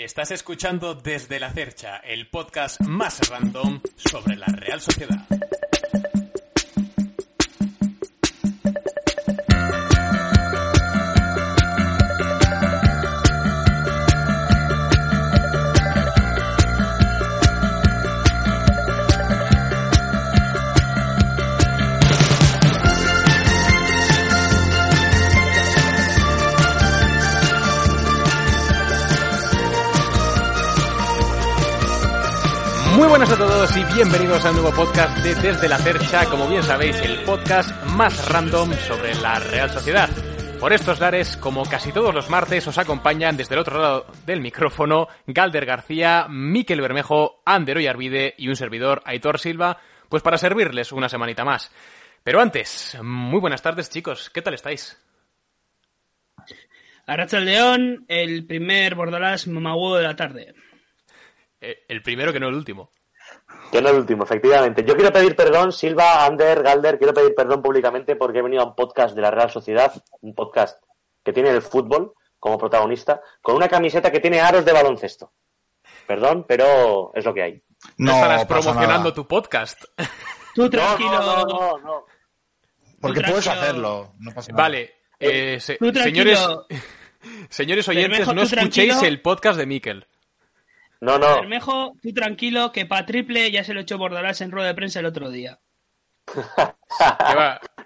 Estás escuchando Desde la Cercha, el podcast más random sobre la Real Sociedad. Buenas a todos y bienvenidos a un nuevo podcast de Desde la Cercha, como bien sabéis, el podcast más random sobre la Real Sociedad. Por estos lares, como casi todos los martes, os acompañan desde el otro lado del micrófono Galder García, Miquel Bermejo, Ander Oyarvide y un servidor, Aitor Silva, pues para servirles una semanita más. Pero antes, muy buenas tardes chicos, ¿qué tal estáis? Arracha el León, el primer Bordalás mamahuevo de la tarde. Eh, el primero que no el último. Que no el último, efectivamente. Yo quiero pedir perdón, Silva, Ander, Galder, quiero pedir perdón públicamente porque he venido a un podcast de la Real Sociedad, un podcast que tiene el fútbol como protagonista, con una camiseta que tiene aros de baloncesto. Perdón, pero es lo que hay. No, estarás promocionando tu podcast. Tú tranquilo. No, no, no, no. Porque puedes hacerlo. No pasa nada. Vale, eh, se- señores, señores oyentes, Bermejo, no escuchéis tranquilo. el podcast de Miquel. No, no. Bermejo, tú tranquilo, que para triple ya se lo echó Bordalás en rueda de prensa el otro día.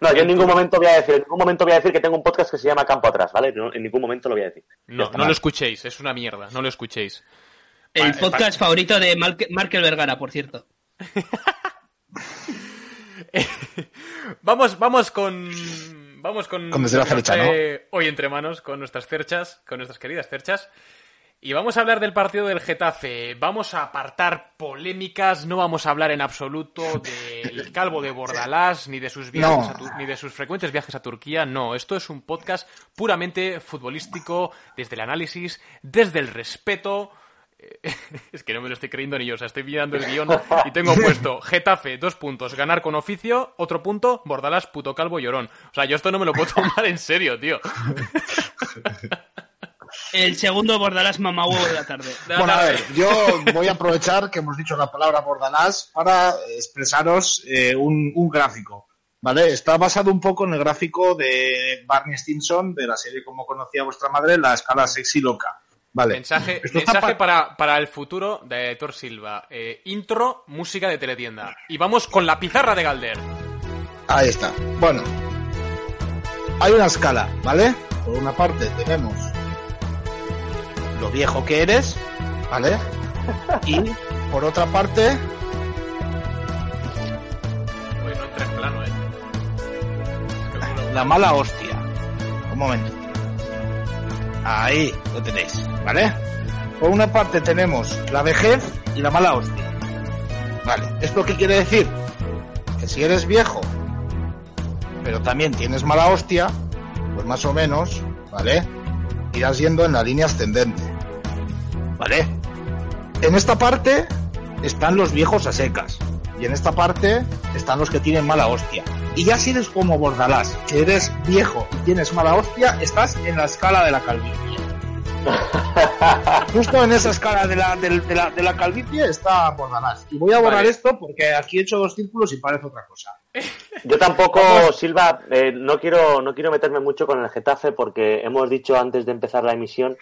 No, yo en ningún momento voy a decir, en ningún momento voy a decir que tengo un podcast que se llama Campo Atrás, ¿vale? No, en ningún momento lo voy a decir. No, no mal. lo escuchéis, es una mierda, no lo escuchéis. El Pa- podcast favorito de Marque- Markel Vergara, por cierto. Vamos, vamos con. Vamos con. Con Desde la Cercha, trae Hoy entre manos, con nuestras cerchas, con nuestras queridas cerchas. Y vamos a hablar del partido del Getafe. Vamos a apartar polémicas, no vamos a hablar en absoluto del calvo de Bordalás, ni de sus viajes No. a ni de sus frecuentes viajes a Turquía. No, esto es un podcast puramente futbolístico, desde el análisis, desde el respeto. Eh, Es que no me lo estoy creyendo ni yo, o sea, estoy mirando el guion y tengo puesto Getafe, dos puntos, ganar con oficio, otro punto, Bordalás, puto calvo, llorón. O sea, yo esto no me lo puedo tomar en serio, tío. El segundo Bordalás mamahuevo de la tarde. De la Bueno, a ver, yo voy a aprovechar que hemos dicho la palabra Bordalás para expresaros eh, un, un gráfico. ¿Vale? Está basado un poco en el gráfico de Barney Stinson de la serie Como conocía vuestra madre, la escala sexy loca. Vale. Mensaje, mensaje pa- para, para el futuro de Thor Silva. Eh, intro, música de teletienda. Y vamos con la pizarra de Galder. Ahí está. Bueno, hay una escala, ¿vale? Por una parte tenemos lo viejo que eres, ¿vale? Y por otra parte, eh. La mala hostia. Un momento. Ahí lo tenéis, ¿vale? Por una parte tenemos la vejez y la mala hostia. Vale, ¿esto qué quiere decir? Que si eres viejo, pero también tienes mala hostia, pues más o menos, ¿vale? Irás yendo en la línea ascendente. En esta parte están los viejos a secas. Y en esta parte están los que tienen mala hostia. Y ya si eres como Bordalás, que eres viejo y tienes mala hostia, estás en la escala de la calvicie. Justo en esa escala de la, de la, de la calvicie está Bordalás. Y voy a borrar Vale. esto porque aquí he hecho dos círculos y parece otra cosa. Yo tampoco, Silva, eh, no quiero no quiero meterme mucho con el Getafe porque hemos dicho antes de empezar la emisión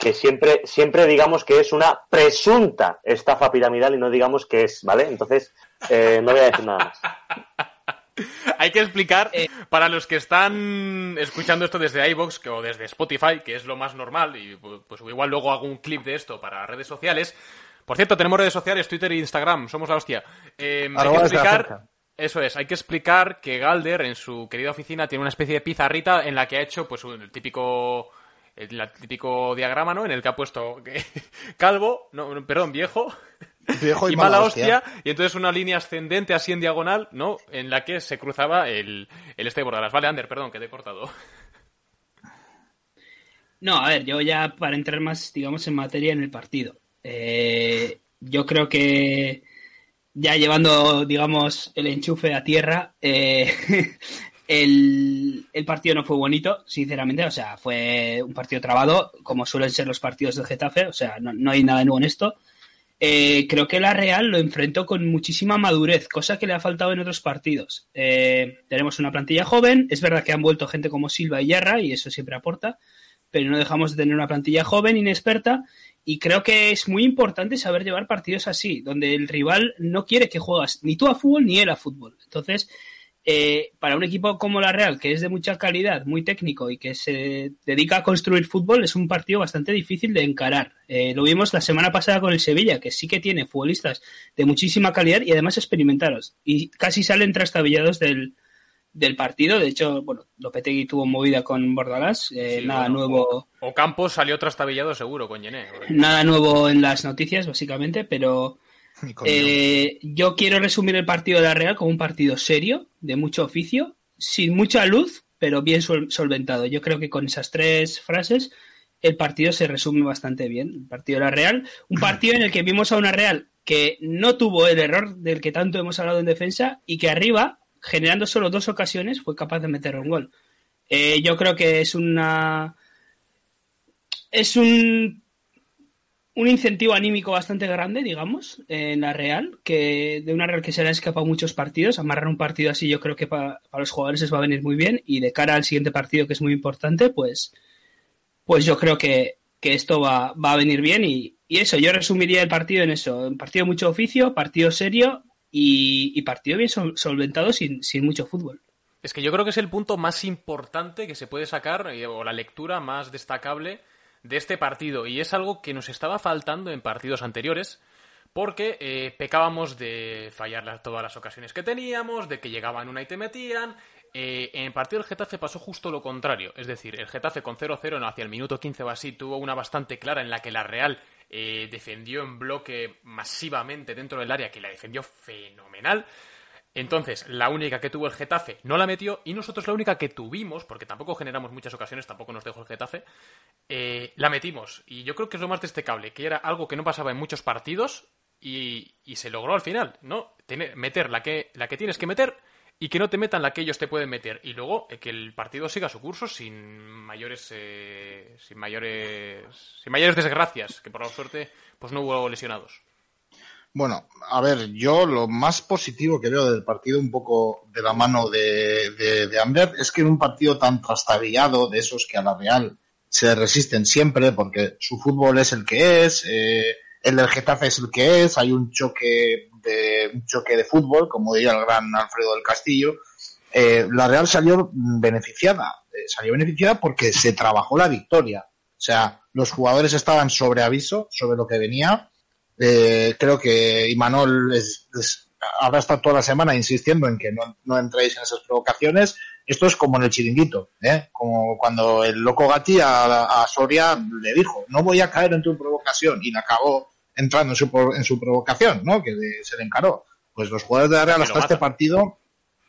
que siempre siempre digamos que es una presunta estafa piramidal y no digamos que es, ¿vale? Entonces, eh, no voy a decir nada más. Hay que explicar Eh. para los que están escuchando esto desde iVoox o desde Spotify, que es lo más normal, y pu- pues igual luego hago un clip de esto para redes sociales. Por cierto, tenemos redes sociales, Twitter e Instagram, somos la hostia. Eh, hay que explicar, eso es, hay que explicar que Galder en su querida oficina tiene una especie de pizarrita en la que ha hecho pues un- el típico el típico diagrama, ¿no? En el que ha puesto que- calvo, no, perdón, viejo, Viejo y mala hostia, y entonces una línea ascendente así en diagonal, ¿no? En la que se cruzaba el, el este de Bordalas. Vale, Ander, perdón, que te he cortado. No, a ver, yo ya para entrar más, digamos, en materia en el partido. Eh, yo creo que ya llevando, digamos, el enchufe a tierra, eh, El, el, partido no fue bonito, sinceramente, o sea, fue un partido trabado, como suelen ser los partidos del Getafe, o sea, no, no hay nada nuevo en esto. Eh, creo que la Real lo enfrentó con muchísima madurez, cosa que le ha faltado en otros partidos. Eh, tenemos una plantilla joven, es verdad que han vuelto gente como Silva y Yarra, y eso siempre aporta, pero no dejamos de tener una plantilla joven, inexperta, y creo que es muy importante saber llevar partidos así, donde el rival no quiere que juegas ni tú a fútbol ni él a fútbol. Entonces, eh, para un equipo como la Real, que es de mucha calidad, muy técnico y que se dedica a construir fútbol, es un partido bastante difícil de encarar. Eh, lo vimos la semana pasada con el Sevilla, que sí que tiene futbolistas de muchísima calidad y además experimentados. Y casi salen trastabillados del, del partido. De hecho, bueno, Lopetegui tuvo movida con Bordalás, eh, nada nuevo. O Campos salió trastabillado seguro con Yené. Nada nuevo en las noticias, básicamente, pero eh, yo quiero resumir el partido de la Real como un partido serio, de mucho oficio, sin mucha luz, pero bien solventado. Yo creo que con esas tres frases el partido se resume bastante bien. El partido de la Real, un partido en el que vimos a una Real que no tuvo el error del que tanto hemos hablado en defensa y que arriba, generando solo dos ocasiones, fue capaz de meter un gol. Eh, yo creo que es una es un un incentivo anímico bastante grande, digamos, en la Real, que de una Real que se le ha escapado muchos partidos. Amarrar un partido así yo creo que para, los jugadores les va a venir muy bien y de cara al siguiente partido que es muy importante, pues, pues yo creo que, esto va, a venir bien y, eso, yo resumiría el partido en eso, un partido mucho oficio, partido serio y, partido bien solventado sin, sin mucho fútbol. Es que yo creo que es el punto más importante que se puede sacar, eh, o la lectura más destacable de este partido y es algo que nos estaba faltando en partidos anteriores porque eh, pecábamos de fallar todas las ocasiones que teníamos, de que llegaban una y te metían. Eh, en el partido del Getafe pasó justo lo contrario, es decir, el Getafe con 0-0 hacia el minuto 15 o así tuvo una bastante clara en la que la Real eh, defendió en bloque masivamente dentro del área, que la defendió fenomenal. Entonces, la única que tuvo el Getafe no la metió y nosotros la única que tuvimos, porque tampoco generamos muchas ocasiones, tampoco nos dejó el Getafe, eh, la metimos. Y yo creo que es lo más destacable, que era algo que no pasaba en muchos partidos y, se logró al final, ¿no? Tener, meter la que, la que tienes que meter y que no te metan la que ellos te pueden meter. Y luego eh, que el partido siga su curso sin mayores, eh, sin mayores, sin mayores desgracias, que por la suerte pues no hubo lesionados. Bueno, a ver, yo lo más positivo que veo del partido, un poco de la mano de, de, Ander, es que en un partido tan trastabillado, de esos que a la Real se resisten siempre, porque su fútbol es el que es, eh, el del Getafe es el que es, hay un choque de, un choque de fútbol, como diría el gran Alfredo del Castillo, eh, la Real salió beneficiada, eh, salió beneficiada porque se trabajó la victoria. O sea, los jugadores estaban sobre aviso sobre lo que venía eh, creo que Imanol es, habrá estado toda la semana insistiendo en que no, no, entréis en esas provocaciones. Esto es como en el chiringuito, ¿eh? como cuando el loco Gatti a, Soria le dijo, no voy a caer en tu provocación, y le acabó entrando en su, en su provocación, ¿no? que se le encaró. Pues los jugadores de la Real hasta este partido,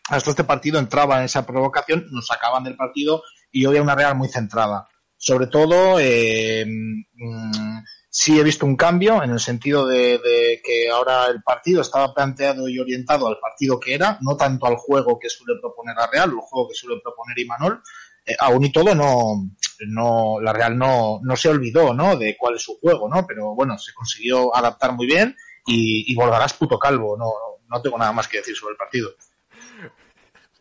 hasta este partido entraban en esa provocación, nos sacaban del partido y hoy hay una Real muy centrada. Sobre todo, eh, mm, Sí he visto un cambio en el sentido de, que ahora el partido estaba planteado y orientado al partido que era, no tanto al juego que suele proponer la Real, el juego que suele proponer Imanol. Eh, aún y todo, no, no, la Real no, no se olvidó ¿no? de cuál es su juego, ¿no? pero bueno, se consiguió adaptar muy bien y, y Bordarás puto calvo. No, no tengo nada más que decir sobre el partido.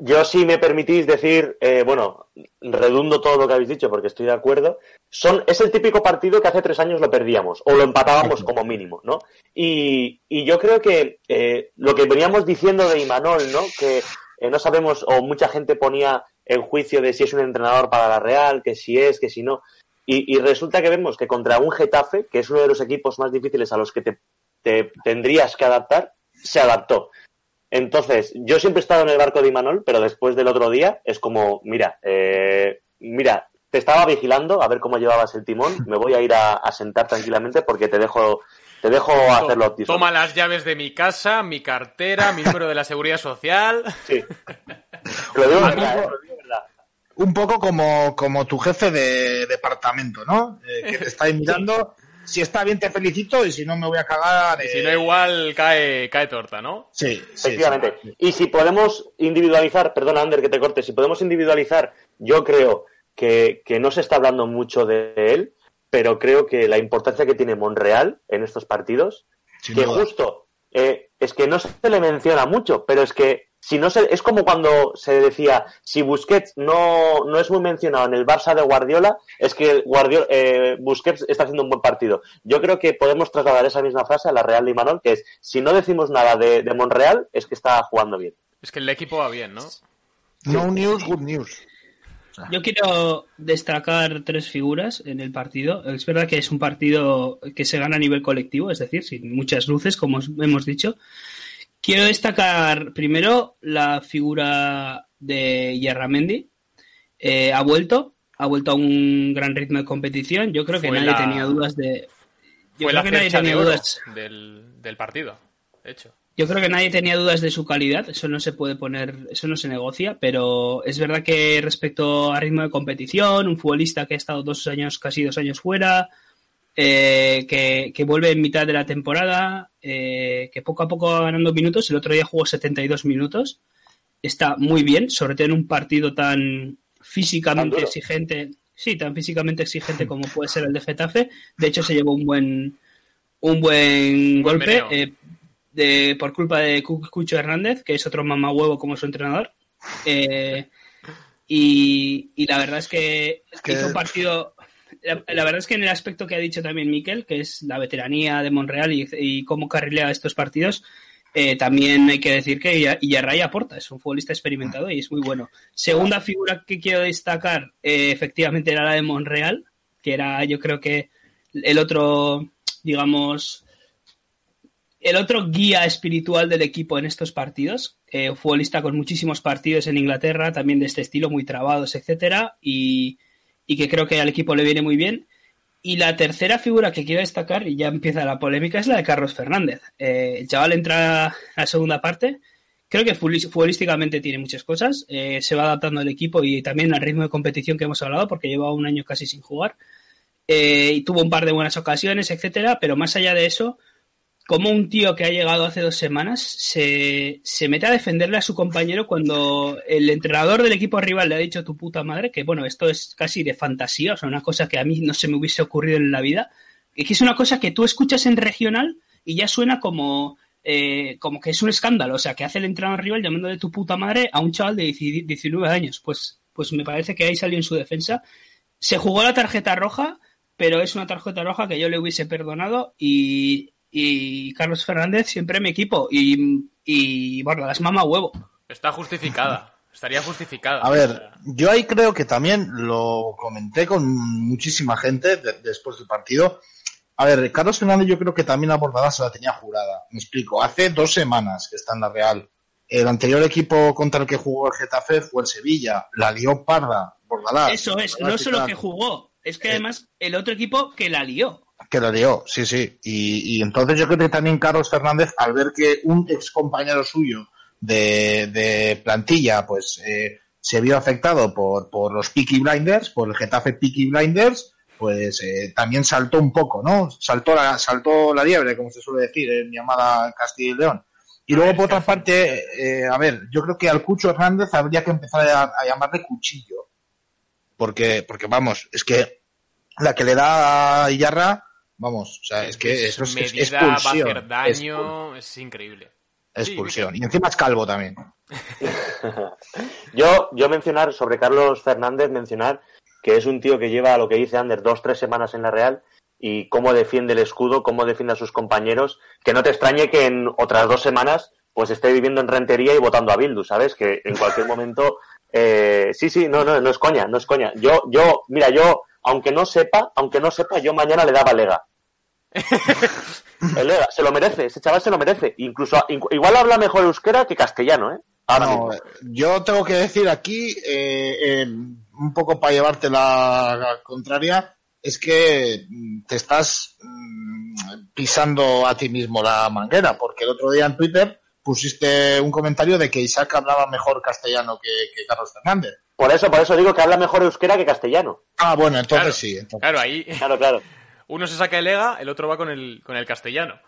Yo, si me permitís decir, eh, bueno, redundo todo lo que habéis dicho porque estoy de acuerdo. Son, es el típico partido que hace tres años lo perdíamos o lo empatábamos como mínimo, ¿no? Y, y yo creo que eh, lo que veníamos diciendo de Imanol, ¿no? Que eh, no sabemos, o mucha gente ponía en juicio de si es un entrenador para la Real, que si es, que si no. Y, y resulta que vemos que contra un Getafe, que es uno de los equipos más difíciles a los que te, te tendrías que adaptar, se adaptó. Entonces, yo siempre he estado en el barco de Imanol, pero después del otro día es como, mira, eh, mira, te estaba vigilando a ver cómo llevabas el timón, me voy a ir a, sentar tranquilamente porque te dejo, te dejo hacerlo Toma las llaves de mi casa, mi cartera, mi número de la seguridad social. Sí. Lo digo verdad, ¿eh? lo digo verdad. Un poco como, como tu jefe de departamento, ¿no? Eh, que te está mirando si está bien te felicito y si no me voy a cagar. Y si no igual cae, cae torta, ¿no? Sí, efectivamente. Y si podemos individualizar, perdona Ander que te corte, si podemos individualizar, yo creo que, que no se está hablando mucho de él, pero creo que la importancia que tiene Monreal en estos partidos, que justo eh, es que no se le menciona mucho, pero es que si no se, es como cuando se decía si Busquets no, no es muy mencionado en el Barça de Guardiola, es que Guardiola, eh, Busquets está haciendo un buen partido. Yo creo que podemos trasladar esa misma frase a la Real de Imanol, que es si no decimos nada de, de Monreal, es que está jugando bien. Es que el equipo va bien, ¿no? No news, good news. Yo quiero destacar tres figuras en el partido. Es verdad que es un partido que se gana a nivel colectivo, es decir, sin muchas luces, como hemos dicho. Quiero destacar primero la figura de Yerramendi. Eh, ha vuelto, ha vuelto a un gran ritmo de competición. Yo creo que nadie tenía dudas de. Yo creo que nadie tenía dudas del, del partido, de hecho. Yo creo que nadie tenía dudas de su calidad, eso no se puede poner, eso no se negocia, pero es verdad que respecto a ritmo de competición, un futbolista que ha estado dos años, casi dos años fuera, eh, que, vuelve en mitad de la temporada, eh, que poco a poco va ganando minutos, el otro día jugó 72 minutos, está muy bien, sobre todo en un partido tan físicamente exigente, sí, tan físicamente exigente como puede ser el de Getafe, de hecho se llevó un buen un buen, golpe de, por culpa de Cucho Hernández, que es otro mamahuevo como su entrenador. Eh, y, la verdad es que, hizo un partido. La, verdad es que en el aspecto que ha dicho también Miquel, que es la veteranía de Monreal y, cómo carrilea estos partidos, eh, también hay que decir que Yarray aporta, es un futbolista experimentado y es muy bueno. Segunda figura que quiero destacar, eh, efectivamente, era la de Monreal, que era yo creo que el otro, digamos, el otro guía espiritual del equipo en estos partidos, eh, futbolista con muchísimos partidos en Inglaterra, también de este estilo, muy trabados, etcétera, y, que creo que al equipo le viene muy bien. Y la tercera figura que quiero destacar, y ya empieza la polémica, es la de Carlos Fernández. Eh, el chaval entra a la segunda parte. Creo que futbolísticamente tiene muchas cosas. Eh, se va adaptando al equipo y también al ritmo de competición que hemos hablado, porque lleva un año casi sin jugar. Eh, y tuvo un par de buenas ocasiones, etcétera. Pero más allá de eso, como un tío que ha llegado hace dos semanas se, mete a defenderle a su compañero cuando el entrenador del equipo rival le ha dicho tu puta madre, que bueno, esto es casi de fantasía, o sea, una cosa que a mí no se me hubiese ocurrido en la vida, y que es una cosa que tú escuchas en regional y ya suena como, eh, como que es un escándalo, o sea, que hace el entrenador rival llamándole tu puta madre a un chaval de 19 años, pues, pues me parece que ahí salió en su defensa. Se jugó la tarjeta roja, pero es una tarjeta roja que yo le hubiese perdonado y y Carlos Fernández siempre mi equipo. Y, y bueno, las mama huevo. Está justificada. Estaría justificada. A ver, yo ahí creo que también lo comenté con muchísima gente después del partido. A ver, Carlos Fernández yo creo que también la bordada se la tenía jurada. Me explico. Hace dos semanas que está en la Real. El anterior equipo contra el que jugó el Getafe fue el Sevilla. La lió parda, Bordalás. Eso es, no solo que jugó, es que eh, además el otro equipo que la lió. Que la lió, sí, sí. Y, entonces yo creo que también Carlos Fernández, al ver que un ex compañero suyo de, plantilla, pues eh, se vio afectado por, por los Peaky Blinders, por el Getafe Peaky Blinders, pues eh, también saltó un poco, ¿no? Saltó la, saltó la liebre, como se suele decir en llamada Castilla y León. Y luego, por otra parte, eh, a ver, yo creo que al Cucho Hernández habría que empezar a, a llamarle cuchillo. Porque, porque vamos, es que la que le da a Iyarra Vamos, o sea, es, que eso es, expulsión. Va a hacer daño, es, increíble. Expulsión. y encima es calvo también. yo, yo mencionar sobre Carlos Fernández, mencionar que es un tío que lleva lo que dice Ander dos, tres semanas en la Real y cómo defiende el escudo, cómo defiende a sus compañeros, que no te extrañe que en otras dos semanas pues esté viviendo en rentería y votando a Bildu, ¿sabes? Que en cualquier momento... Eh, sí, sí, no, no, no es coña, no es coña. Yo, yo, mira, yo, aunque no sepa, aunque no sepa, yo mañana le daba lega se lo merece, ese chaval se lo merece. Incluso, igual habla mejor euskera que castellano, ¿eh? yo tengo que decir aquí, eh, un poco para llevarte la, contraria, es que mm, te estás mm, pisando a ti mismo la manguera, porque el otro día en Twitter pusiste un comentario de que Isaac hablaba mejor castellano que, Carlos Fernández. Por eso, por eso digo que habla mejor euskera que castellano. Ah, bueno, entonces sí. Claro, ahí. Claro, claro. Uno se saca el EGA, el otro va con el, con el castellano.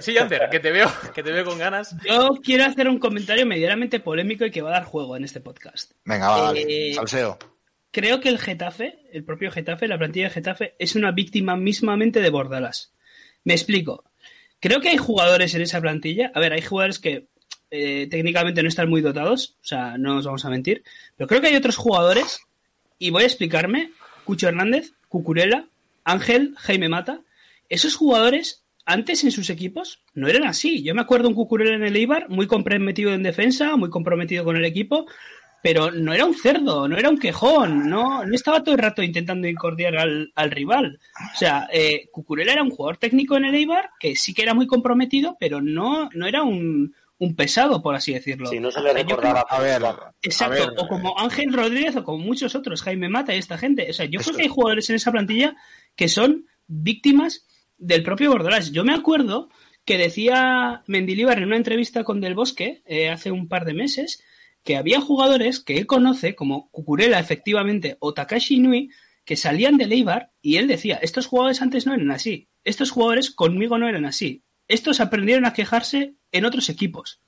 Sí, Ander, que te veo, que te veo con ganas. Yo quiero hacer un comentario medianamente polémico y que va a dar juego en este podcast. Venga, vale, eh, salseo. Creo que el Getafe, el propio Getafe, la plantilla de Getafe, es una víctima mismamente de Bordalas. Me explico. Creo que hay jugadores en esa plantilla. A ver, hay jugadores que eh, técnicamente no están muy dotados, o sea, no nos vamos a mentir. Pero creo que hay otros jugadores, y voy a explicarme: Cucho Hernández, Cucurella, Ángel, Jaime Mata. Esos jugadores antes en sus equipos no eran así. Yo me acuerdo un Cucurella en el Eibar, muy comprometido en defensa, muy comprometido con el equipo, pero no era un cerdo, no era un quejón, no, no estaba todo el rato intentando incordiar al, rival. O sea, eh, Cucurella era un jugador técnico en el Eibar que sí que era muy comprometido, pero no, no era un, pesado, por así decirlo. Si no se le recordaba. a ver, exacto, o como Ángel Rodríguez o como muchos otros, Jaime Mata y esta gente. O sea, yo creo que hay jugadores en esa plantilla que son víctimas del propio Bordalás. Yo me acuerdo que decía Mendilibar en una entrevista con Del Bosque eh, hace un par de meses que había jugadores que él conoce, como Cucurella efectivamente o Takashi Inui, que salían de Eibar y él decía, estos jugadores antes no eran así, estos jugadores conmigo no eran así, estos aprendieron a quejarse en otros equipos.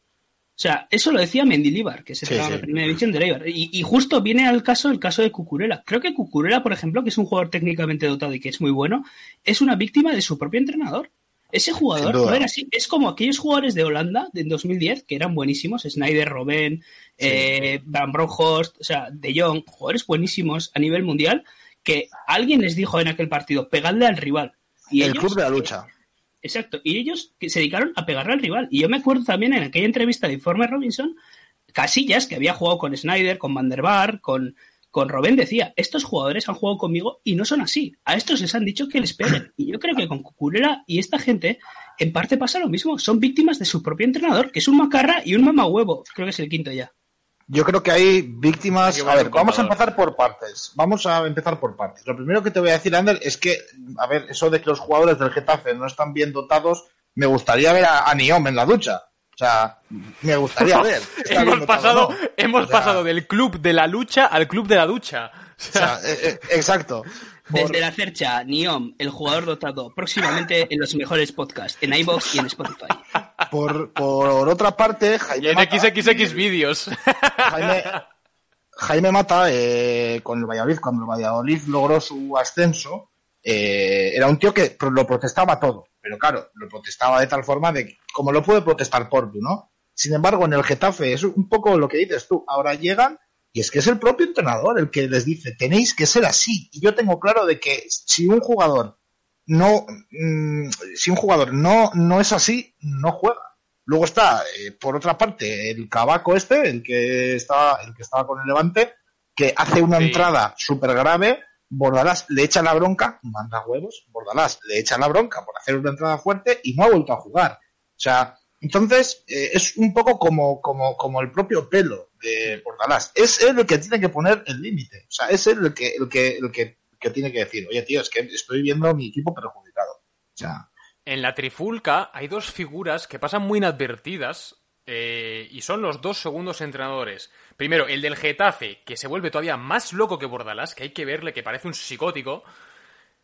O sea, eso lo decía Mendilibar, que se sí, la primera división de Eibar. Y, justo viene al caso el caso de Cucurella. Creo que Cucurella, por ejemplo, que es un jugador técnicamente dotado y que es muy bueno, es una víctima de su propio entrenador. Ese jugador no era así. Es como aquellos jugadores de Holanda de 2010 que eran buenísimos. Snyder, Robben, eh, Van Bronckhorst, o sea, De Jong, jugadores buenísimos a nivel mundial que alguien les dijo en aquel partido, pegadle al rival. Y el club de la lucha. Exacto. Y ellos se dedicaron a pegarle al rival. Y yo me acuerdo también en aquella entrevista de Informe Robinson, Casillas, que había jugado con Snyder, con Van der Bar, con, con Robben, decía, estos jugadores han jugado conmigo y no son así. A estos les han dicho que les peguen. Y yo creo que con Cucurella y esta gente, en parte pasa lo mismo. Son víctimas de su propio entrenador, que es un macarra y un mamahuevo. Creo que es el quinto ya. Yo creo que hay víctimas. A ver, vamos a empezar por partes. Vamos a empezar por partes. Lo primero que te voy a decir, Ander, es que, a ver, eso de que los jugadores del Getafe no están bien dotados, me gustaría ver a, Niom en la ducha. O sea, me gustaría ver. hemos pasado, hemos pasado del club de la lucha al club de la ducha. O sea, eh, eh, exacto. Desde la cercha, Niom, el jugador dotado, próximamente en los mejores podcasts, en iBox y en Spotify. Por, por otra parte, Jaime. en XXX vídeos. Jaime, Mata, eh, con el Valladolid, cuando el Valladolid logró su ascenso, eh, era un tío que lo protestaba todo. Pero claro, lo protestaba de tal forma de como lo puede protestar Portu, ¿no? Sin embargo, en el Getafe es un poco lo que dices tú. Ahora llegan y es que es el propio entrenador el que les dice, tenéis que ser así. Y yo tengo claro de que si un jugador no, mm, si un jugador no, no es así, no juega. Luego está, eh, por otra parte, el cabaco este, el que estaba, el que estaba con el Levante, que hace una entrada súper grave, Bordalás le echa la bronca, manda huevos, Bordalás le echa la bronca por hacer una entrada fuerte y no ha vuelto a jugar. O sea, entonces, eh, es un poco como, como, como el propio pelo de Bordalás. Es él el que tiene que poner el límite. O sea, es él el que, el que, el que, tiene que decir, oye, tío, es que estoy viendo mi equipo perjudicado. O. En la trifulca hay dos figuras que pasan muy inadvertidas eh, y son los dos segundos entrenadores. Primero, el del Getafe, que se vuelve todavía más loco que Bordalás, que hay que verle, que parece un psicótico,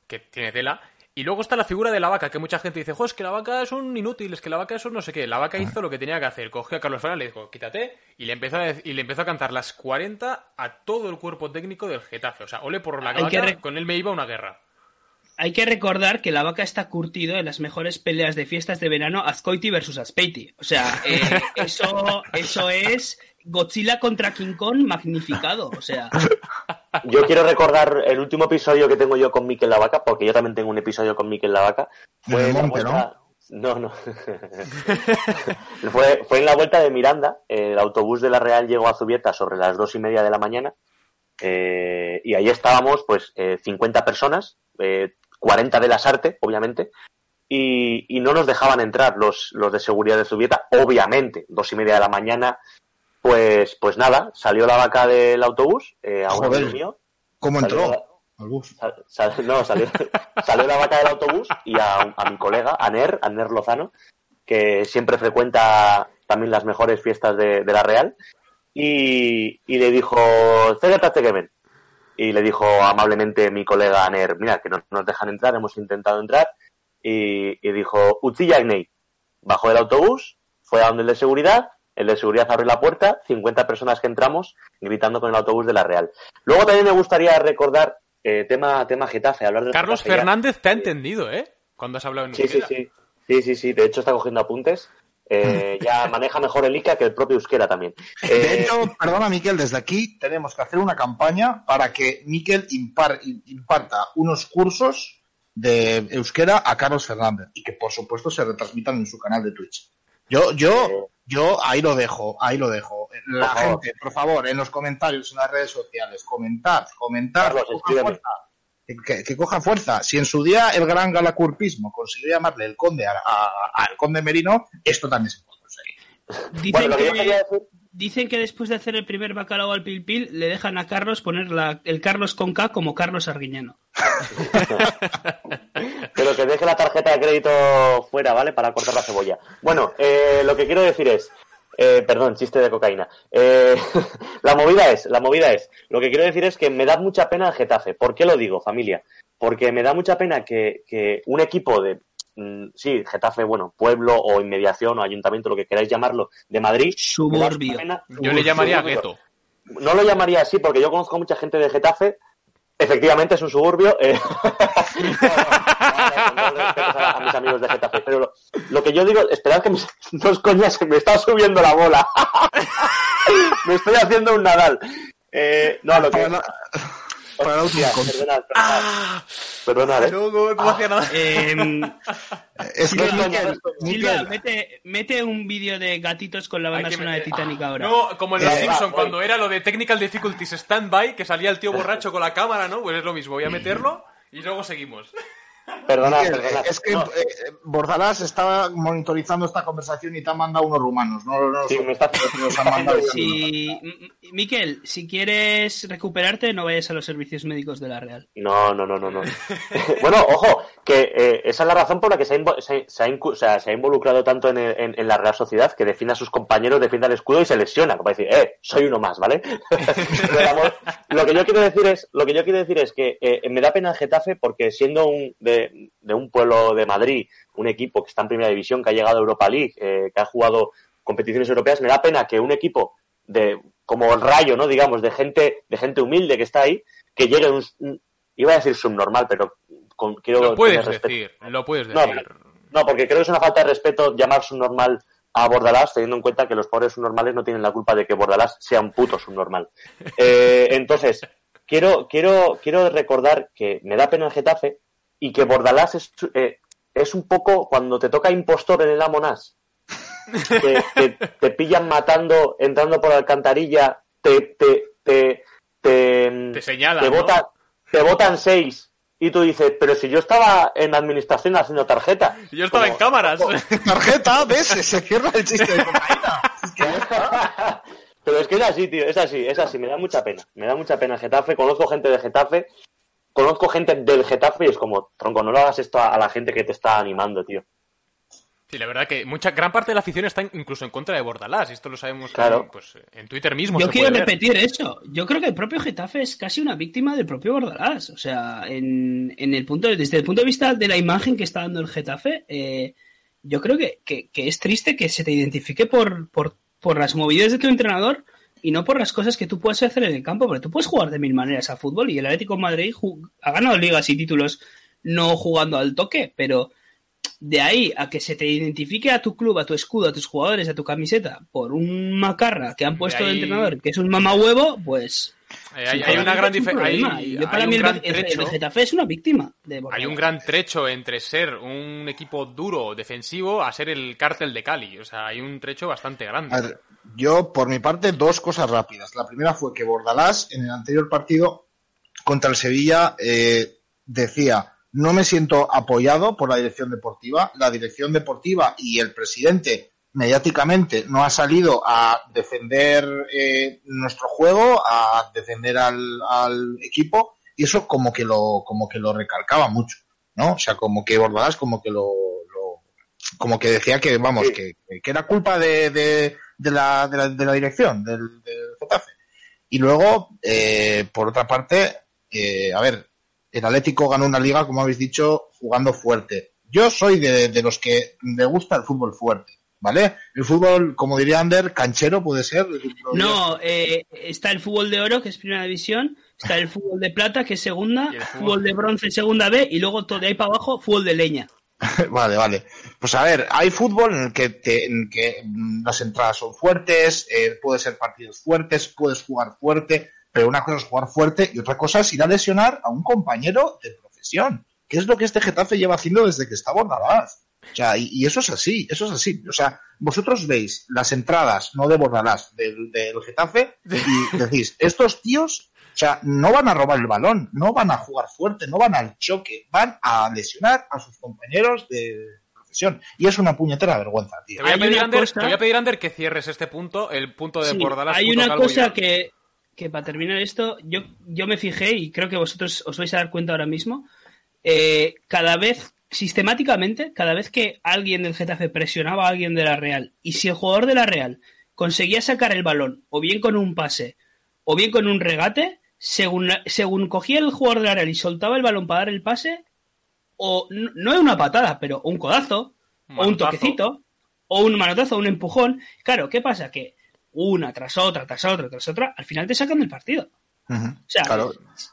que tiene tela. Y luego está la figura de la vaca, que mucha gente dice, jo, es que la vaca es un inútil, es que la vaca es un no sé qué. La vaca hizo lo que tenía que hacer. Cogió a Carlos Fernández, le dijo, quítate, y le empezó a, y le empezó a cantar las 40 a todo el cuerpo técnico del Getafe. O sea, ole por la vaca, con él me iba una guerra. Hay que recordar que la vaca está curtido en las mejores peleas de fiestas de verano Azcoiti versus Aspeiti. O sea, eh, eso, eso es Godzilla contra King Kong magnificado, o sea. Yo quiero recordar el último episodio que tengo yo con Mikel Lavaca, porque yo también tengo un episodio con Mikel Lavaca. Fue ¿no? No, no. fue, fue en la vuelta de Miranda. El autobús de la Real llegó a Zubieta sobre las dos y media de la mañana. Eh, y ahí estábamos, pues, eh, 50 personas, eh, 40 de las artes, obviamente, y, y, no nos dejaban entrar los, los de seguridad de Zubieta, obviamente, dos y media de la mañana, pues, pues nada, salió la vaca del autobús eh, a un mío. ¿Cómo entró? no, salió, salió, la vaca del autobús y a, mi colega, Aner, Aner Lozano, que siempre frecuenta también las mejores fiestas de, la Real, y, y le dijo, que ven. y le dijo amablemente mi colega Aner, mira, que no nos dejan entrar, hemos intentado entrar, y, dijo, Utsi Bajó del autobús, fue a donde el de seguridad, el de seguridad abrió la puerta, 50 personas que entramos gritando con el autobús de la Real. Luego también me gustaría recordar eh, tema, tema Getafe, hablar de Carlos Fernández te ha entendido, ¿eh? Cuando has hablado en sí, sí, sí, sí, sí, sí, de hecho está cogiendo apuntes. Eh, ya maneja mejor el ICA que el propio Euskera también. De eh, hecho, perdona Miquel, desde aquí tenemos que hacer una campaña para que Miquel imparta unos cursos de Euskera a Carlos Fernández y que por supuesto se retransmitan en su canal de Twitch. Yo, yo, yo ahí lo dejo, ahí lo dejo. La gente, por favor, en los comentarios, en las redes sociales, comentad, comentad, que, coja fuerza. Si en su día el gran galacurpismo consiguió llamarle el conde al conde Merino, esto también se puede conseguir. Dicen, que, dicen que después de hacer el primer bacalao al pil pil, le dejan a Carlos poner el Carlos con K como Carlos Arguiñano. Pero que deje la tarjeta de crédito fuera, ¿vale? Para cortar la cebolla. Bueno, eh, lo que quiero decir es, eh, perdón, chiste de cocaína. Eh, la movida es, la movida es, lo que quiero decir es que me da mucha pena el Getafe. ¿Por qué lo digo, familia? Porque me da mucha pena que, un equipo de, mm, sí, Getafe, bueno, pueblo o inmediación o ayuntamiento, lo que queráis llamarlo, de Madrid. Suburbio. Yo le llamaría gueto. No lo llamaría así porque yo conozco mucha gente de Getafe Efectivamente es un suburbio. Eh. A, mis amigos de Getafe. Pero lo, que yo digo, esperad que mis dos coñas se me está subiendo la bola. me estoy haciendo un Nadal. Eh, no, lo que. Para Hostia, perdonad, ah, perdonad, ¿eh? No, ¿cómo hacía nada? Eh, es que Silva, mete, mete, un vídeo de gatitos con la banda sonora de Titanic ahora. No, como en Los eh, Simpsons, cuando era lo de Technical Difficulties Standby, que salía el tío borracho con la cámara, ¿no? Pues es lo mismo, voy a meterlo y luego seguimos. Perdona, perdona. Es que eh, Bordalás estaba monitorizando esta conversación y te ha mandado unos rumanos. No, no, sí, me está... Miquel, si quieres recuperarte, no vayas a los servicios médicos de la Real. No, no, no, no. no. bueno, ojo, que eh, esa es la razón por la que se ha, involucrado tanto en, la Real Sociedad, que defiende a sus compañeros, defiende al escudo y se lesiona, como decir, eh, soy uno más, ¿vale? lo que yo quiero decir es, lo que yo quiero decir es que eh, me da pena el Getafe porque siendo un de, un pueblo de Madrid, un equipo que está en primera división, que ha llegado a Europa League, eh, que ha jugado competiciones europeas, me da pena que un equipo de como el rayo, ¿no? Digamos, de gente, de gente humilde que está ahí, que llegue un, iba a decir subnormal, pero con, quiero lo puedes decir, lo puedes decir. No, porque creo que es una falta de respeto llamar subnormal a Bordalás, teniendo en cuenta que los pobres subnormales no tienen la culpa de que Bordalás sea un puto subnormal. Eh, entonces, quiero, quiero, quiero recordar que me da pena el Getafe y que Bordalás es, eh, es un poco cuando te toca impostor en el Amonás. Que, te pillan matando, entrando por la alcantarilla, te, te, te, te, te señalan, te, votan seis y tú dices, pero si yo estaba en administración haciendo tarjeta. Yo estaba en cámaras. Tarjeta, ¿ves? Se cierra el chiste de pero es que es así, tío, es así, es así, me da mucha pena. Me da mucha pena Getafe, conozco gente de Getafe conozco gente del Getafe y es como, tronco, no lo hagas esto a la gente que te está animando, tío. Sí, la verdad que mucha gran parte de la afición está incluso en contra de Bordalás, y esto lo sabemos claro. pues, en Twitter mismo. Yo quiero repetir eso. Yo creo que el propio Getafe es casi una víctima del propio Bordalás. O sea, en, el punto, desde el punto de vista de la imagen que está dando el Getafe, eh, yo creo que, es triste que se te identifique por, por, por las movidas de tu entrenador y no por las cosas que tú puedes hacer en el campo, porque tú puedes jugar de mil maneras a fútbol y el Atlético de Madrid ha ganado ligas y títulos no jugando al toque, pero de ahí a que se te identifique a tu club, a tu escudo, a tus jugadores, a tu camiseta por un macarra que han puesto de, entrenador, que es un mamahuevo, pues hay, una gran diferencia. Para mí el, Getafe es una víctima. hay un gran trecho entre ser un equipo duro, defensivo, a ser el cártel de Cali. O sea, hay un trecho bastante grande. Yo, por mi parte, dos cosas rápidas. La primera fue que Bordalás, en el anterior partido contra el Sevilla, eh, decía no me siento apoyado por la dirección deportiva. La dirección deportiva y el presidente mediáticamente no ha salido a defender eh, nuestro juego, a defender al, equipo y eso como que lo como que lo recalcaba mucho, ¿no? O sea, como que Bordalás como que lo, como que decía que vamos que, que, era culpa de, de, la, de, la, de la dirección del, del Y luego, eh, por otra parte, eh, a ver, el Atlético ganó una liga, como habéis dicho, jugando fuerte. Yo soy de, los que me gusta el fútbol fuerte, ¿vale? El fútbol, como diría Ander, canchero puede ser. No, eh, está el fútbol de oro, que es primera división, está el fútbol de plata, que es segunda, fútbol... de bronce, segunda B, y luego todo de ahí para abajo, fútbol de leña. vale, vale. Pues a ver, hay fútbol en el que, en que las entradas son fuertes, eh, puede ser partidos fuertes, puedes jugar fuerte, pero una cosa es jugar fuerte y otra cosa es ir a lesionar a un compañero de profesión, que es lo que este Getafe lleva haciendo desde que está Bordalás. O sea, y, eso es así, eso es así. O sea, vosotros veis las entradas, no de Bordalás, del, del Getafe, y decís, estos tíos, sea, no van a robar el balón, no van a jugar fuerte, no van al choque, van a lesionar a sus compañeros de profesión. Y es una puñetera vergüenza, tío. Te voy a pedir, Ander, que cierres este punto, el punto de Bordalás. Hay una cosa que, que para terminar esto, yo, yo me fijé y creo que vosotros os vais a dar cuenta ahora mismo, eh, cada vez, sistemáticamente, cada vez que alguien del Getafe presionaba a alguien de la Real y si el jugador de la Real conseguía sacar el balón o bien con un pase o bien con un regate, según, según cogía el jugador de la Real y soltaba el balón para dar el pase, o no, no una patada, pero un codazo, o un toquecito, o un manotazo, o un empujón. Claro, ¿qué pasa? Que una tras otra, tras otra, tras otra, al final te sacan del partido. o sea,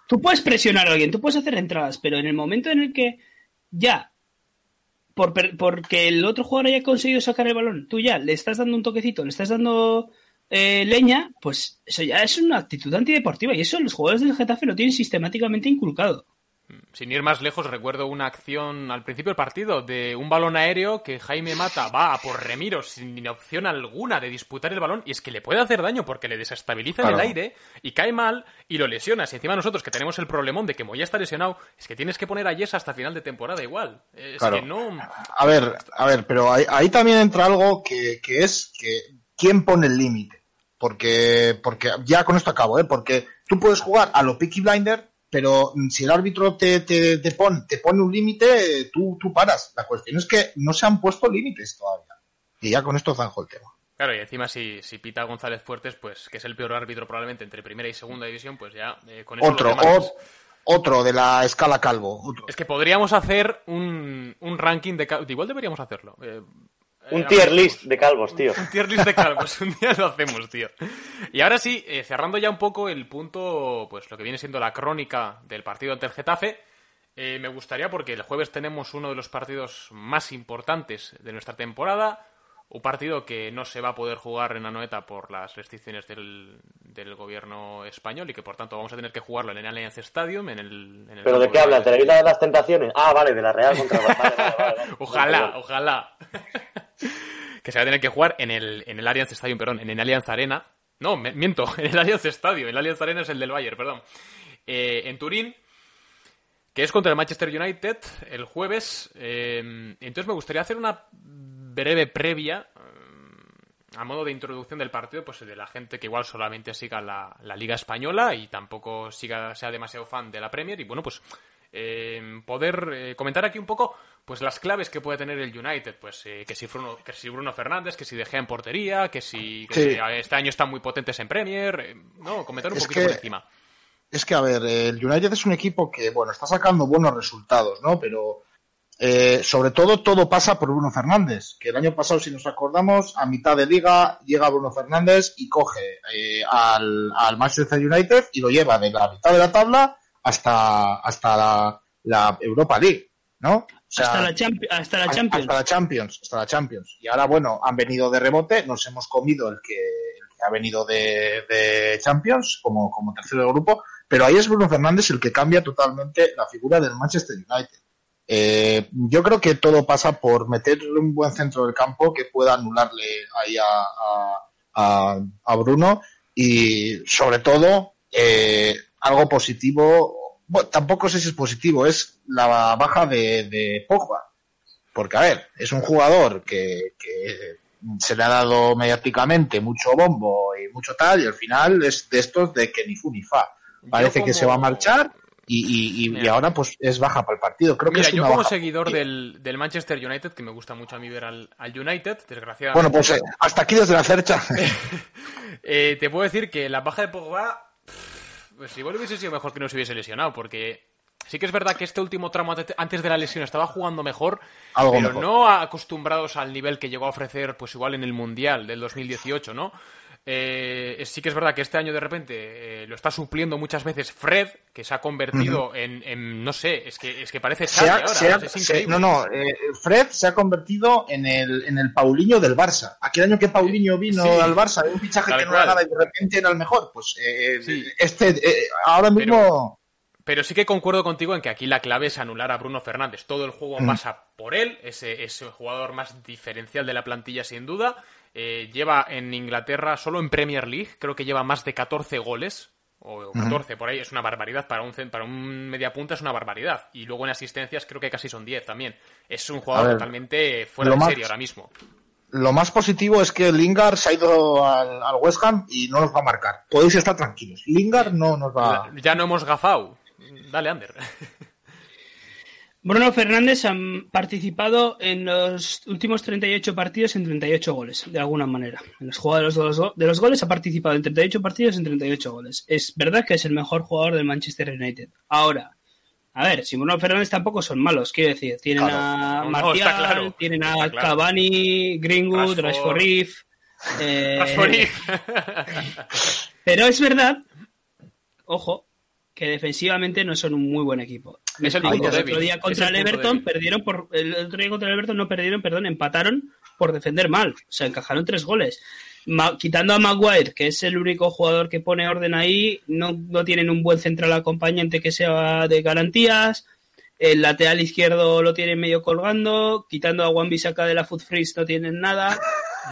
tú puedes presionar a alguien, tú puedes hacer entradas, pero en el momento en el que ya, por, porque el otro jugador haya conseguido sacar el balón, tú ya le estás dando un toquecito, le estás dando eh, leña, pues eso ya es una actitud antideportiva y eso los jugadores del Getafe lo tienen sistemáticamente inculcado. Sin ir más lejos, recuerdo una acción al principio del partido de un balón aéreo que Jaime Mata va a por Remiro sin opción alguna de disputar el balón y es que le puede hacer daño porque le desestabiliza en el aire y cae mal y lo lesionas. Y encima nosotros que tenemos el problemón de que Moya está lesionado, es que tienes que poner a Yes hasta final de temporada igual. Es que no... A ver, a ver, pero ahí, también entra algo que, que es que quién pone el límite. Porque, porque ya con esto acabo, ¿eh? Porque tú puedes jugar a lo Peaky Blinder pero si el árbitro te, te, te, pone, te pone un límite, tú, tú paras. La cuestión es que no se han puesto límites todavía. Y ya con esto zanjo el tema. Claro, y encima si, si pita González Fuertes, pues que es el peor árbitro probablemente entre primera y segunda división, pues ya eh, con eso Otro, otro de la escala calvo. Es que podríamos hacer un, un ranking de... Igual deberíamos hacerlo. Eh, un tier list de calvos, tío. Un tier list de calvos, un día lo hacemos, tío. Y ahora sí, eh, cerrando ya un poco el punto, pues lo que viene siendo la crónica del partido ante el Getafe, eh, me gustaría porque el jueves tenemos uno de los partidos más importantes de nuestra temporada, un partido que no se va a poder jugar en Anoeta por las restricciones del, del, gobierno español y que por tanto vamos a tener que jugarlo en el Allianz Stadium. En el, ¿Pero de qué habla? ¿De de las tentaciones? Ah, vale, de la Real contra Ojalá, ojalá. que se va a tener que jugar en el, en el Allianz Stadium, perdón, en el Allianz Arena. No, miento, en el Allianz Stadium. El Allianz Arena es el del Bayern, perdón. Eh, en Turín, que es contra el Manchester United el jueves. Eh, entonces me gustaría hacer una breve previa eh, a modo de introducción del partido, pues de la gente que igual solamente siga la, Liga Española y tampoco siga, sea demasiado fan de la Premier. Y bueno, pues eh, poder eh, comentar aquí un poco pues las claves que puede tener el United. Pues que, si Bruno, que si Bruno Fernández, que si dejé en portería, que si, este año están muy potentes en Premier. no, comentar un poquito por encima. Es que, a ver, el United es un equipo que, bueno, está sacando buenos resultados, ¿no? Pero eh, sobre todo, todo pasa por Bruno Fernández, que el año pasado, si nos acordamos, a mitad de liga llega Bruno Fernández y coge eh, al, Manchester United y lo lleva de la mitad de la tabla hasta, hasta la, Europa League, ¿no? hasta, la Champions. Hasta la Champions, hasta la Champions. Y ahora, bueno, han venido de rebote, nos hemos comido el que, ha venido de, de Champions como, como tercero de grupo, pero ahí es Bruno Fernández el que cambia totalmente la figura del Manchester United. Eh, yo creo que todo pasa por meterle un buen centro del campo que pueda anularle ahí a, a, Bruno y sobre todo eh, algo positivo, tampoco sé si es positivo, es la baja de, de Pogba. Porque, a ver, es un jugador que, que se le ha dado mediáticamente mucho bombo y mucho tal, y al final es de estos de que ni fu ni fa. Parece que se va a marchar y, y, ahora pues es baja para el partido. Creo que Mira, es yo como seguidor del, del, Manchester United, que me gusta mucho a mí ver al, al United, desgraciadamente... Bueno, pues eh, hasta aquí desde la cercha. eh, te puedo decir que la baja de Pogba pues igual hubiese sido mejor que no se hubiese lesionado, porque sí que es verdad que este último tramo antes de la lesión estaba jugando mejor, pero no acostumbrados al nivel que llegó a ofrecer, pues igual en el Mundial del 2018, ¿no? Eh, sí que es verdad que este año de repente eh, lo está supliendo muchas veces Fred, que se ha convertido en, no sé, es que, es que parece ahora, es increíble. no, no, eh, Fred se ha convertido en el, en el Paulinho del Barça. Aquel año que Paulinho vino al Barça, un fichaje que no era nada y de repente era el mejor, pues este ahora mismo... Pero, sí que concuerdo contigo en que aquí la clave es anular a Bruno Fernández. Todo el juego pasa por él, ese, ese jugador más diferencial de la plantilla sin duda eh, lleva en Inglaterra, solo en Premier League, creo que lleva más de 14 goles. O 14, por ahí es una barbaridad. Para un, para un media punta es una barbaridad. Y luego en asistencias creo que casi son 10 también. Es un jugador totalmente fuera de serie ahora mismo. Lo más positivo es que Lingard se ha ido al, al, West Ham y no nos va a marcar. Podéis estar tranquilos. Lingard no nos va Ya no hemos gafado. Dale, Ander. Bruno Fernández ha participado en los últimos 38 partidos en 38 goles, de alguna manera. En los de los, de los goles ha participado en 38 partidos en 38 goles. Es verdad que es el mejor jugador del Manchester United. Ahora, a ver, si Bruno Fernández tampoco son malos, quiero decir. Tienen a Martial, tienen a Cavani, Greenwood, Rashford Reef. Eh, pero es verdad, ojo, que defensivamente no son un muy buen equipo. el, otro día contra el, Everton perdieron por el otro día contra el Everton no perdieron, perdón, empataron por defender mal, o sea, encajaron tres goles. quitando a Maguire, que es el único jugador que pone orden ahí, no, no tienen un buen central acompañante que sea de garantías. El lateral izquierdo lo tienen medio colgando, quitando a Juan Bisaca de la Foot Freeze no tienen nada.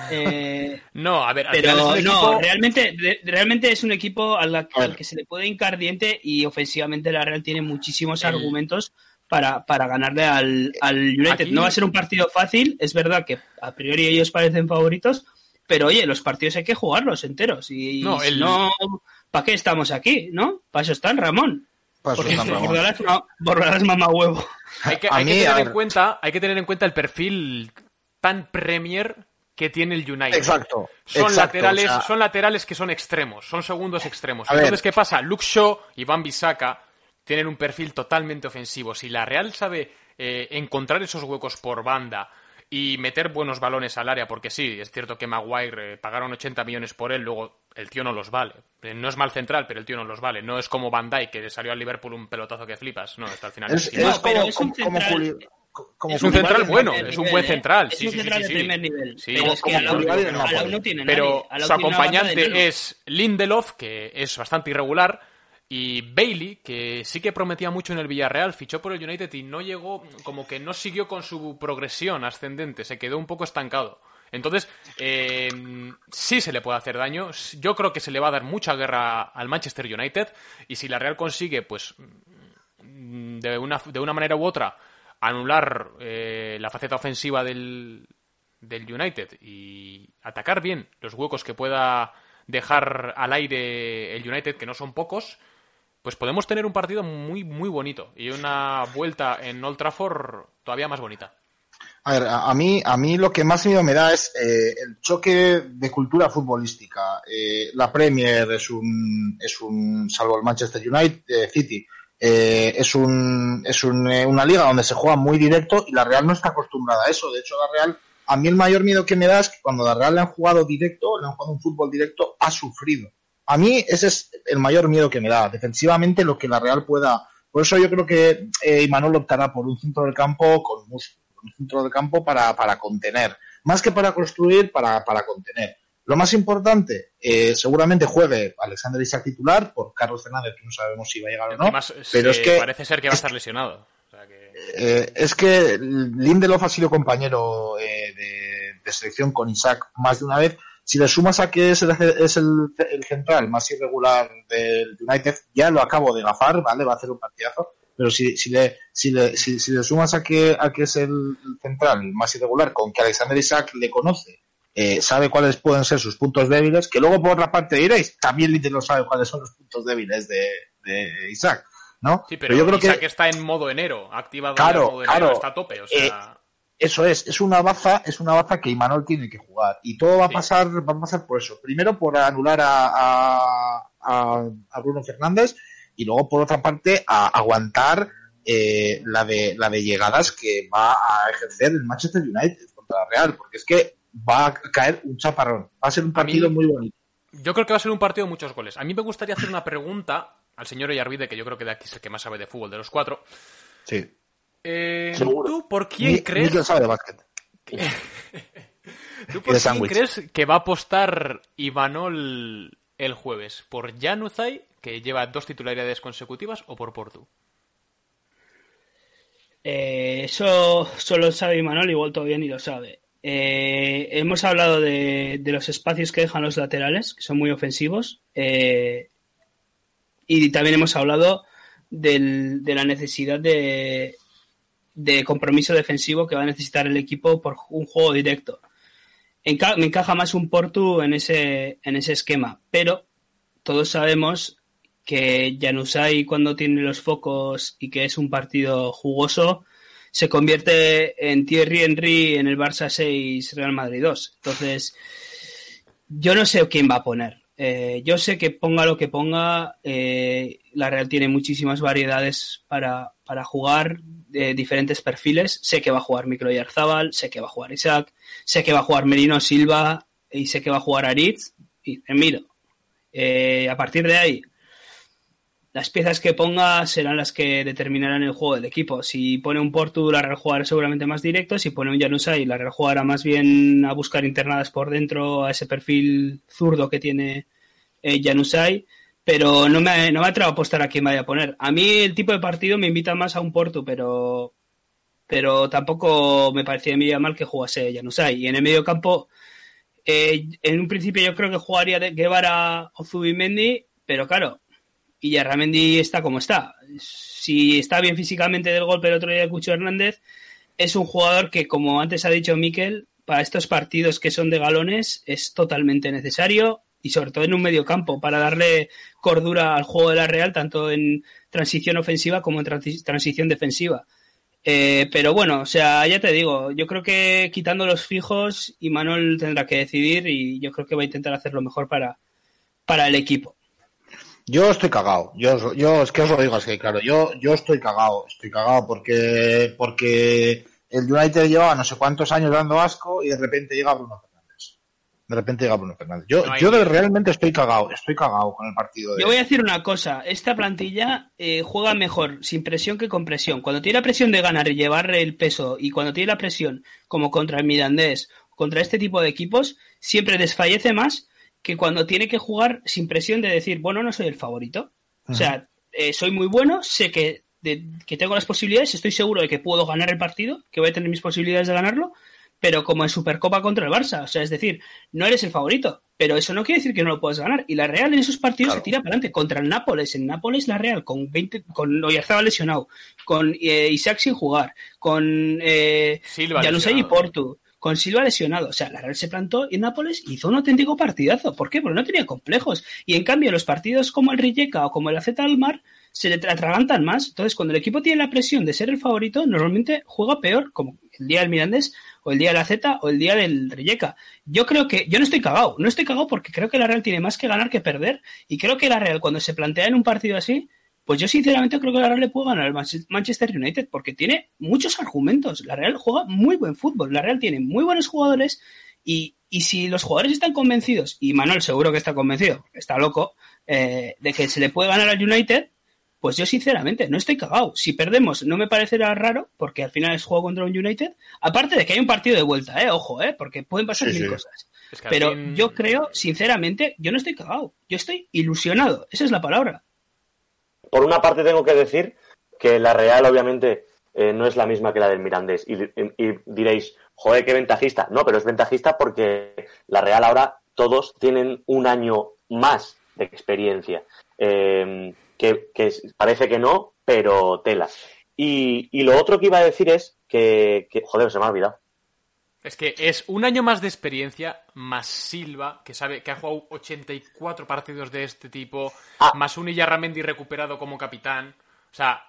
Eh, no, a ver, pero no, realmente, realmente es un equipo al, que se le puede hincar diente y ofensivamente la Real tiene muchísimos argumentos para, para ganarle al, United. No va a ser un partido fácil, es verdad que a priori ellos parecen favoritos, pero oye, los partidos hay que jugarlos enteros y no, no ¿para qué estamos aquí? ¿No? Para eso están, Ramón. Porque borrarás, mamá huevo. Hay que, hay que tener en cuenta, hay que tener en cuenta el perfil tan Premier que tiene el United. Exacto. Son laterales, son laterales que son extremos, son segundos extremos. Entonces, ¿qué pasa? Luke Shaw y Van Bissaka tienen un perfil totalmente ofensivo. Si la Real sabe eh, encontrar esos huecos por banda y meter buenos balones al área, porque sí, es cierto que Maguire eh, pagaron 80 millones por él, luego el tío no los vale. Eh, no es mal central, pero el tío no los vale. No es como Van Dijk, que salió al Liverpool un pelotazo que flipas. No, hasta al final. Es, es, como, como, es un central bueno, es un buen central. Es un central de primer nivel. Pero es que a la, no tiene Pero su acompañante es Lindelof, que es bastante irregular, y Bailey, que sí que prometía mucho en el Villarreal, fichó por el United y no llegó, como que no siguió con su progresión ascendente, se quedó un poco estancado. Entonces, eh, sí se le puede hacer daño. Yo creo que se le va a dar mucha guerra al Manchester United. Y si la Real consigue, pues, de una, de una manera u otra, anular eh, la faceta ofensiva del, del United y atacar bien los huecos que pueda dejar al aire el United, que no son pocos, pues podemos tener un partido muy, muy bonito y una vuelta en Old Trafford todavía más bonita. A ver, a, mí, a mí lo que más miedo me da es eh, el choque de cultura futbolística. Eh, la Premier es un, es un, salvo el Manchester United, City, eh, es un, es un, eh, una liga donde se juega muy directo y la Real no está acostumbrada a eso. De hecho, la Real, a mí el mayor miedo que me da es que cuando la Real le han jugado directo, le han jugado un fútbol directo, ha sufrido. A mí ese es el mayor miedo que me da. Defensivamente, lo que la Real pueda. Por eso yo creo que eh, Imanol optará por un centro del campo con un centro del campo para, para contener. Más que para construir, para, para contener. Lo más importante, eh, seguramente juegue Alexander Isaac titular por Carlos Fernández, que no sabemos si va a llegar o no. pero es que parece ser que va a estar lesionado. Eh, es que Lindelof ha sido compañero eh, de, selección con Isaac más de una vez. Si le sumas a que es el, es el, central más irregular del United, ya lo acabo de gafar, ¿vale? Va a hacer un partidazo. Pero si, si, le, si, le, si, le sumas a que, a que es el central más irregular, con que Alexander Isaac le conoce eh, sabe cuáles pueden ser sus puntos débiles, que luego por otra parte diréis, también lo sabe cuáles son los puntos débiles de, Isaac, ¿no? Sí, pero, yo creo Isaac que está en modo enero, activado claro, en modo enero, está a tope, o sea... Eh, eso es, es una baza, es una baza que Imanol tiene que jugar. Y todo va a pasar, va a pasar por eso. Primero por anular a, a, Bruno Fernández y luego por otra parte a aguantar eh, la de la de llegadas que va a ejercer el Manchester United contra la Real, porque es que va a caer un chaparrón. Va a ser un partido muy bonito. Yo creo que va a ser un partido de muchos goles. A mí me gustaría hacer una pregunta al señor Oyarvide, que yo creo que de aquí es el que más sabe de fútbol de los cuatro. Sí. Eh, ¿Tú por quién crees? sabe de básquet. ¿Tú por quién crees que va a apostar Imanol el jueves? ¿Por Januzaj, que lleva dos titularidades consecutivas, o por Portu? Eh, eso solo sabe Imanol, igual todavía ni lo sabe. Eh, hemos hablado de, los espacios que dejan los laterales, que son muy ofensivos. Eh, y también hemos hablado de la necesidad de, compromiso defensivo que va a necesitar el equipo por un juego directo. me encaja más un Portu en ese, en ese esquema, pero todos sabemos que Janusai cuando tiene los focos y que es un partido jugoso, se convierte en Thierry Henry en el Barça 6 Real Madrid 2. Entonces, yo no sé quién va a poner. Eh, yo sé que ponga lo que ponga, eh, la Real tiene muchísimas variedades para, jugar, de diferentes perfiles. Sé que va a jugar Micro Yarzábal, sé que va a jugar Isaac, sé que va a jugar Merino Silva y sé que va a jugar Aritz y Emiro. Eh, a partir de ahí, las piezas que ponga serán las que determinarán el juego del equipo. Si pone un Portu, la Real jugará seguramente más directo. Si pone un y la Real jugará más bien a buscar internadas por dentro a ese perfil zurdo que tiene eh, Janusay. Pero no me, no me atrevo a apostar a quién vaya a poner. A mí el tipo de partido me invita más a un Portu, pero, pero tampoco me parecía mal que jugase Janusay. Y en el medio campo, eh, en un principio yo creo que jugaría de Guevara o Zubimendi, pero claro, y Yarramendi está como está. Si está bien físicamente del golpe el otro día de Cucho Hernández, es un jugador que, como antes ha dicho Miquel, para estos partidos que son de galones es totalmente necesario y sobre todo en un medio campo para darle cordura al juego de la Real, tanto en transición ofensiva como en transición defensiva. Eh, pero bueno, o sea, ya te digo, yo creo que quitando los fijos, Manuel tendrá que decidir y yo creo que va a intentar hacer lo mejor para, para el equipo. Yo estoy cagado. Yo, yo es que os lo digo así, claro. Yo, yo estoy cagado. Estoy cagado porque, porque el United lleva no sé cuántos años dando asco y de repente llega Bruno Fernández. De repente llega Bruno Fernández. Yo, yo realmente estoy cagado. Estoy cagado con el partido. De... Yo voy a decir una cosa. Esta plantilla eh, juega mejor sin presión que con presión. Cuando tiene la presión de ganar y llevar el peso y cuando tiene la presión como contra el Mirandés, contra este tipo de equipos, siempre desfallece más que cuando tiene que jugar sin presión de decir, bueno, no soy el favorito. O sea, eh, soy muy bueno, sé que, que tengo las posibilidades, estoy seguro de que puedo ganar el partido, que voy a tener mis posibilidades de ganarlo, pero como en Supercopa contra el Barça. O sea, es decir, no eres el favorito, pero eso no quiere decir que no lo puedas ganar. Y la Real en esos partidos se tira para adelante. Contra el Nápoles, en Nápoles la Real, con 20, con estaba lesionado, con eh, Isaac sin jugar, con eh, Silva y Porto, con Silva lesionado. O sea, la Real se plantó en Nápoles y hizo un auténtico partidazo. ¿Por qué? Porque no tenía complejos. Y en cambio, los partidos como el Rijeka o como el AZ Almar se le atragantan más. Entonces, cuando el equipo tiene la presión de ser el favorito, normalmente juega peor, como el día del Mirandés, o el día de la Z, o el día del Rijeka. Yo creo que, yo no estoy cagado, no estoy cagado porque creo que la Real tiene más que ganar que perder. Y creo que la Real, cuando se plantea en un partido así, pues yo sinceramente creo que la Real le puede ganar al Manchester United porque tiene muchos argumentos. La Real juega muy buen fútbol. La Real tiene muy buenos jugadores y, si los jugadores están convencidos, y Manuel seguro que está convencido, está loco, eh, de que se le puede ganar al United, pues yo sinceramente no estoy cagado. Si perdemos no me parecerá raro porque al final es juego contra un United. Aparte de que hay un partido de vuelta, eh, ojo, eh, porque pueden pasar mil cosas. Pero yo creo, sinceramente, yo no estoy cagado. Yo estoy ilusionado. Esa es la palabra. Por una parte tengo que decir que la Real obviamente eh, no es la misma que la del Mirandés y, diréis, joder, qué ventajista. No, pero es ventajista porque la Real ahora todos tienen un año más de experiencia. Em, que, parece que no, pero tela. Y, lo otro que iba a decir es que, que, joder, se me ha olvidado. Es que es un año más de experiencia, más Silva, que sabe que ha jugado 84 partidos de este tipo, ah. más un Iyarramendi recuperado como capitán. O sea,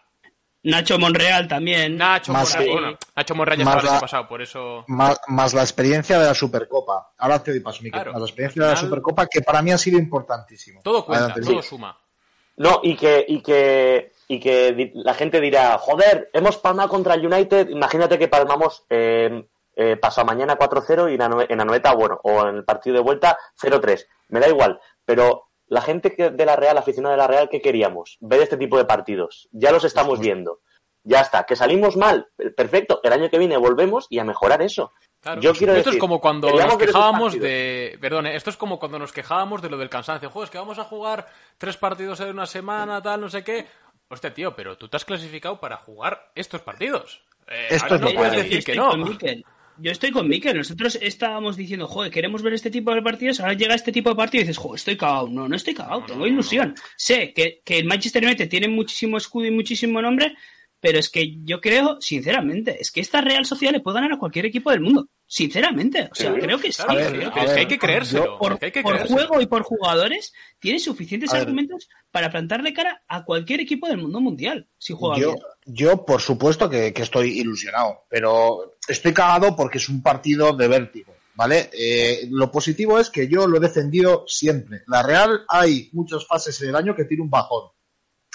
Nacho Monreal también. Nacho Monreal, bueno, Nacho Monreal ya estaba el año pasado, por eso. Más, la experiencia de la Supercopa. Ahora te doy paso, Miquel. más la experiencia de la Supercopa, que para mí ha sido importantísimo. Todo cuenta, todo suma. No, y que, y que, y que la gente dirá, joder, hemos palmado contra el United, imagínate que palmamos eh, eh, pasado mañana 4-0 y en la noveta, bueno, o en el partido de vuelta 0-3. Me da igual, pero la gente de la Real, aficionada de la Real, ¿qué queríamos? Ver este tipo de partidos. Ya los estamos viendo. Ya está. Que salimos mal, perfecto. El año que viene volvemos y a mejorar eso. Yo quiero esto es como cuando nos quejábamos de. Perdón, esto es como cuando nos quejábamos de lo del cansancio. Joder, es que vamos a jugar tres partidos en una semana, tal, no sé qué. Hostia, tío, pero tú te has clasificado para jugar estos partidos. Eh, esto no puedes decir que no yo estoy con Mikel. Nosotros estábamos diciendo, joder, queremos ver este tipo de partidos. Ahora llega este tipo de partido y dices, joder, estoy cagado. No, no estoy cagado, tengo ilusión. Sé que, que, el Manchester United tiene muchísimo escudo y muchísimo nombre, pero es que yo creo, sinceramente, es que esta Real Social le puede ganar a cualquier equipo del mundo. Sinceramente, o sea, creo que sí. es que hay que creérselo. Por, juego y por jugadores, tiene suficientes argumentos para plantarle cara a cualquier equipo del mundo mundial, si juega yo, bien. Yo, por supuesto, que, estoy ilusionado, pero estoy cagado porque es un partido de vértigo. ¿Vale? Eh, lo positivo es que yo lo he defendido siempre. La Real hay muchas fases en el año que tiene un bajón.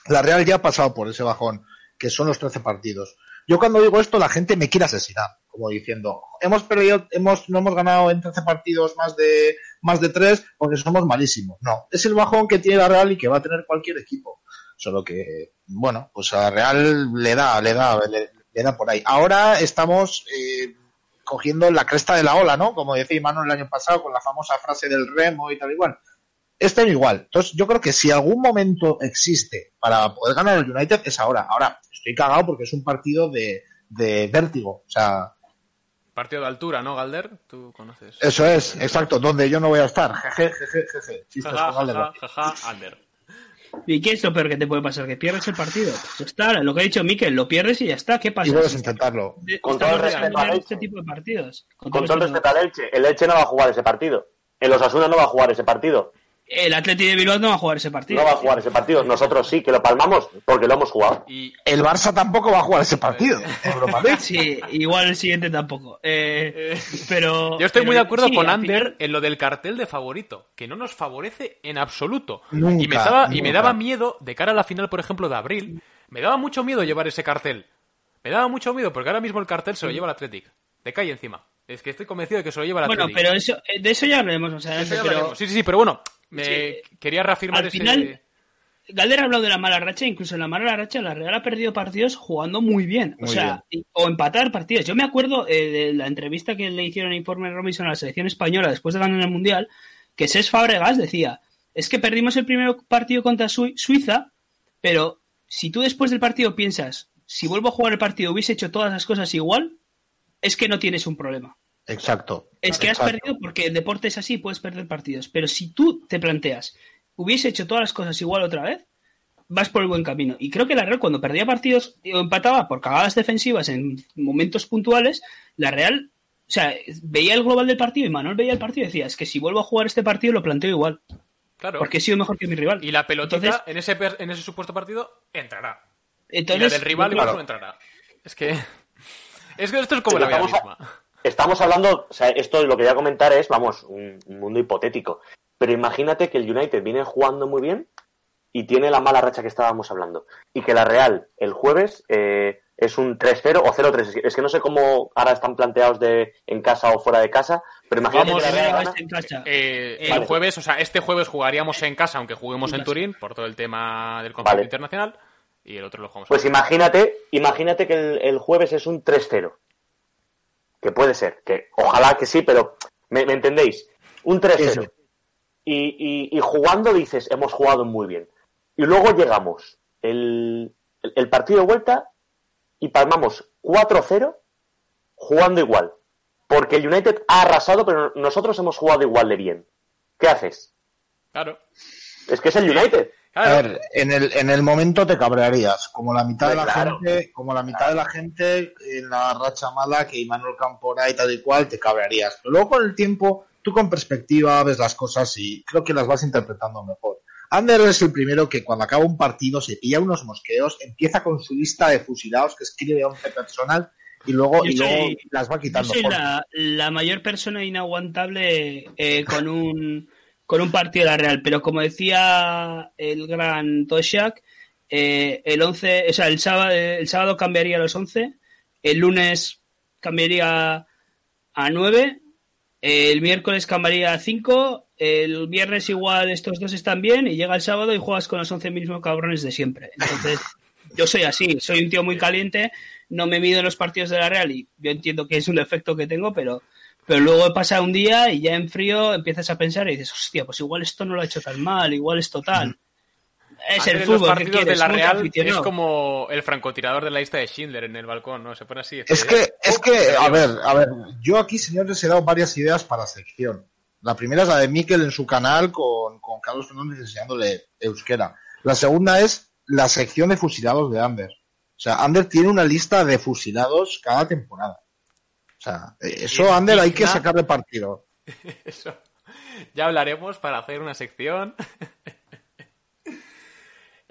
La Real ya ha pasado por ese bajón, que son los 13 partidos. Yo cuando digo esto, la gente me quiere asesinar como diciendo, hemos perdido, hemos, no hemos ganado en 13 partidos más de, más de 3 porque somos malísimos. No, es el bajón que tiene la Real y que va a tener cualquier equipo. Solo que, bueno, pues a la Real le da, le da, le, da por ahí. Ahora estamos eh, cogiendo la cresta de la ola, ¿no? Como decía Manuel el año pasado con la famosa frase del remo y tal igual. Este igual. Entonces, yo creo que si algún momento existe para poder ganar el United es ahora. Ahora, estoy cagado porque es un partido de, de vértigo. O sea, Partido de altura, ¿no, Galder? Tú conoces. Eso es, exacto, donde yo no voy a estar. Jeje, jeje, jeje. ¿Y qué es lo peor que te puede pasar? ¿Que pierdes el partido? Pues está, lo que ha dicho Miquel, lo pierdes y ya está. ¿Qué pasa? Y puedes intentarlo. Con todo el respeto a este tipo de partidos. Con, todo el respeto Elche. El Elche no va a jugar ese partido. El Osasuna no va a jugar ese partido el Atleti de Bilbao no va a jugar ese partido. No va a jugar ese partido. Nosotros sí, que lo palmamos porque lo hemos jugado. Y el Barça tampoco va a jugar ese partido. sí, igual el siguiente tampoco. Eh, pero yo estoy muy de acuerdo con Ander en lo del cartel de favorito, que no nos favorece en absoluto. y me daba y me daba miedo de cara a la final, por ejemplo, de abril. Me daba mucho miedo llevar ese cartel. Me daba mucho miedo porque ahora mismo el cartel se lo lleva el Athletic. De calle encima. Es que estoy convencido de que se lo lleva el Athletic. Bueno, pero eso, de eso ya hablaremos. O sea, Sí, sí, sí, pero bueno, me quería reafirmar al final, Galder ha hablado de la mala racha, incluso en la mala racha la Real ha perdido partidos jugando muy bien, o sea, o empatar partidos. Yo me acuerdo eh, de la entrevista que le hicieron a Informe Robinson a la selección española después de ganar el Mundial, que Ses Fabregas decía, es que perdimos el primer partido contra Suiza, pero si tú después del partido piensas, si vuelvo a jugar el partido hubiese hecho todas las cosas igual, es que no tienes un problema. Exacto. Es que has perdido porque el deporte es así, puedes perder partidos. Pero si tú te planteas, hubiese hecho todas las cosas igual otra vez, vas por el buen camino. Y creo que la Real, cuando perdía partidos o empataba por cagadas defensivas en momentos puntuales, la Real, o sea, veía el global del partido y Manuel veía el partido y decía, es que si vuelvo a jugar este partido lo planteo igual. Claro. Porque he sido mejor que mi rival. Y la pelotita en, ese, en ese supuesto partido entrará. Entonces, y la del rival igual no entrará. Es que. Es que esto es como la vida misma estamos hablando, o sea, esto lo que voy a comentar es, vamos, un, mundo hipotético. Pero imagínate que el United viene jugando muy bien y tiene la mala racha que estábamos hablando. Y que la Real el jueves eh, es un 3-0 o 0-3. Es que no sé cómo ahora están planteados de en casa o fuera de casa, pero imagínate que la Real eh, El jueves, o sea, este jueves jugaríamos en casa, aunque juguemos en Turín, por todo el tema del conflicto internacional, y el otro lo jugamos Pues imagínate, imagínate que el, el jueves es un 3-0 que puede ser, que ojalá que sí, pero ¿me, entendéis? Un 3-0. Y, y, jugando dices, hemos jugado muy bien. Y luego llegamos el, el partido de vuelta y palmamos 4-0 jugando igual. Porque el United ha arrasado, pero nosotros hemos jugado igual de bien. ¿Qué haces? Claro. Es que es el United. A ver, en el, en el momento te cabrearías, como la mitad de la gente, como la mitad de la gente en la racha mala que Immanuel Campora y tal y cual, te cabrearías. Pero luego con el tiempo, tú con perspectiva ves las cosas y creo que las vas interpretando mejor. Ander es el primero que cuando acaba un partido se pilla unos mosqueos, empieza con su lista de fusilados que escribe 11 personas y luego, y luego las va quitando. Yo soy la, mayor persona inaguantable eh, con un con un partido de la Real, pero como decía el gran Toshak, eh, el 11, o sea, el sábado, el sábado cambiaría a los 11, el lunes cambiaría a 9, el miércoles cambiaría a 5, el viernes igual estos dos están bien y llega el sábado y juegas con los 11 mismos cabrones de siempre. Entonces, yo soy así, soy un tío muy caliente, no me mido en los partidos de la Real y yo entiendo que es un defecto que tengo, pero, pero luego pasa un día y ya en frío empiezas a pensar y dices, hostia, pues igual esto no lo ha hecho tan mal, igual es total. Es el fútbol. Los partidos de la Real es como el francotirador de la lista de Schindler en el balcón, ¿no? Se pone así. Es que, es que, a ver, a ver, yo aquí, señores, he dado varias ideas para sección. La primera es la de Miquel en su canal con, con Carlos Fernández enseñándole euskera. La segunda es la sección de fusilados de Ander. O sea, Ander tiene una lista de fusilados cada temporada. O sea, eso Ander hay que sacarle partido. Eso. Ya hablaremos para hacer una sección.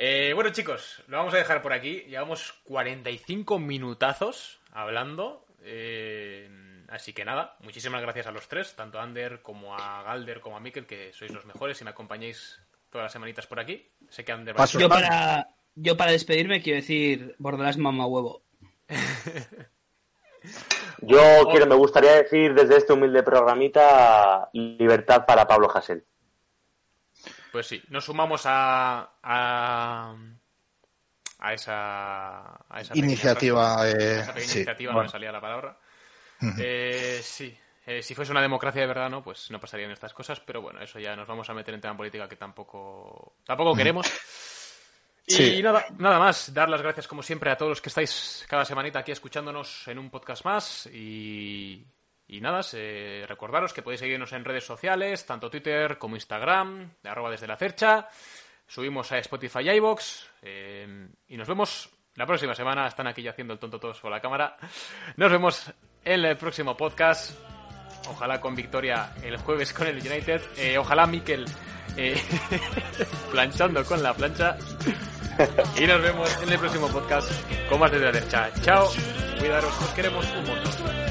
Eh, bueno, chicos, lo vamos a dejar por aquí. Llevamos 45 minutazos hablando. Eh, así que nada, muchísimas gracias a los tres, tanto a Ander como a Galder como a Mikel, que sois los mejores y me acompañáis todas las semanitas por aquí. Sé que Ander yo, para, yo para despedirme quiero decir Bordelas mamá huevo. yo quiero, me gustaría decir desde este humilde programita libertad para Pablo Hassel. Pues sí, nos sumamos a, a, a esa, a esa iniciativa. Eh, esa iniciativa, no me salía la palabra. eh, sí, eh, si fuese una democracia de verdad, no, pues no pasarían estas cosas, pero bueno, eso ya nos vamos a meter en tema política que tampoco, tampoco queremos. Y nada, nada más, dar las gracias como siempre a todos los que estáis cada semanita aquí escuchándonos en un podcast más y y nada, recordaros que podéis seguirnos en redes sociales, tanto Twitter como Instagram, de arroba desde la cercha. Subimos a Spotify y iVoox. Eh, y nos vemos la próxima semana. Están aquí ya haciendo el tonto todos con la cámara. Nos vemos en el próximo podcast. Ojalá con victoria el jueves con el United. Eh, ojalá Mikel eh, planchando con la plancha. Y nos vemos en el próximo podcast con más desde la derecha. Chao. Cuidaros, os queremos un montón.